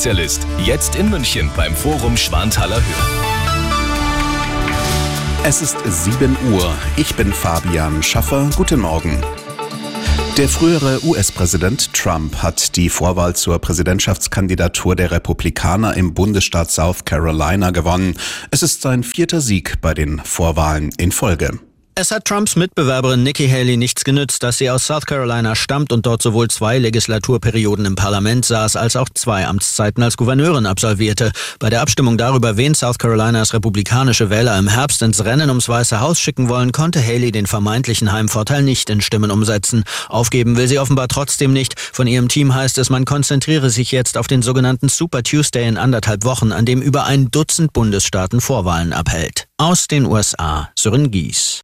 Spezialist. Jetzt in München beim Forum Schwanthaler Höhe. Es ist 7 Uhr. Ich bin Fabian Schaffer. Guten Morgen. Der frühere US-Präsident Trump hat die Vorwahl zur Präsidentschaftskandidatur der Republikaner im Bundesstaat South Carolina gewonnen. Es ist sein vierter Sieg bei den Vorwahlen in Folge. Es hat Trumps Mitbewerberin Nikki Haley nichts genützt, dass sie aus South Carolina stammt und dort sowohl zwei Legislaturperioden im Parlament saß, als auch zwei Amtszeiten als Gouverneurin absolvierte. Bei der Abstimmung darüber, wen South Carolinas republikanische Wähler im Herbst ins Rennen ums Weiße Haus schicken wollen, konnte Haley den vermeintlichen Heimvorteil nicht in Stimmen umsetzen. Aufgeben will sie offenbar trotzdem nicht. Von ihrem Team heißt es, man konzentriere sich jetzt auf den sogenannten Super Tuesday in anderthalb Wochen, an dem über ein Dutzend Bundesstaaten Vorwahlen abhält. Aus den USA, Sören Gies.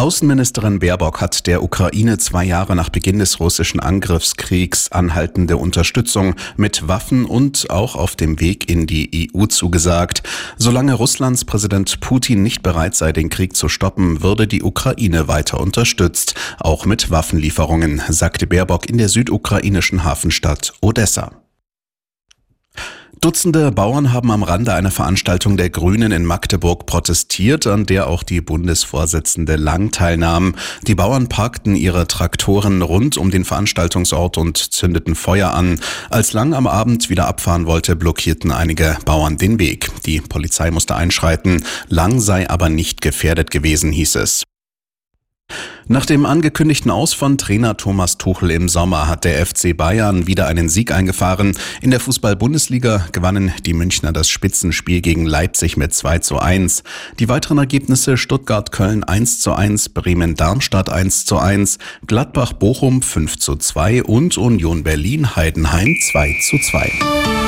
Außenministerin Baerbock hat der Ukraine zwei Jahre nach Beginn des russischen Angriffskriegs anhaltende Unterstützung mit Waffen und auch auf dem Weg in die EU zugesagt. Solange Russlands Präsident Putin nicht bereit sei, den Krieg zu stoppen, würde die Ukraine weiter unterstützt, auch mit Waffenlieferungen, sagte Baerbock in der südukrainischen Hafenstadt Odessa. Dutzende Bauern haben am Rande einer Veranstaltung der Grünen in Magdeburg protestiert, an der auch die Bundesvorsitzende Lang teilnahm. Die Bauern parkten ihre Traktoren rund um den Veranstaltungsort und zündeten Feuer an. Als Lang am Abend wieder abfahren wollte, blockierten einige Bauern den Weg. Die Polizei musste einschreiten. Lang sei aber nicht gefährdet gewesen, hieß es. Nach dem angekündigten Aus von Trainer Thomas Tuchel im Sommer hat der FC Bayern wieder einen Sieg eingefahren. In der Fußball-Bundesliga gewannen die Münchner das Spitzenspiel gegen Leipzig mit 2 zu 1. Die weiteren Ergebnisse Stuttgart-Köln 1 zu 1, Bremen-Darmstadt 1 zu 1, Gladbach-Bochum 5 zu 2 und Union Berlin-Heidenheim 2 zu 2.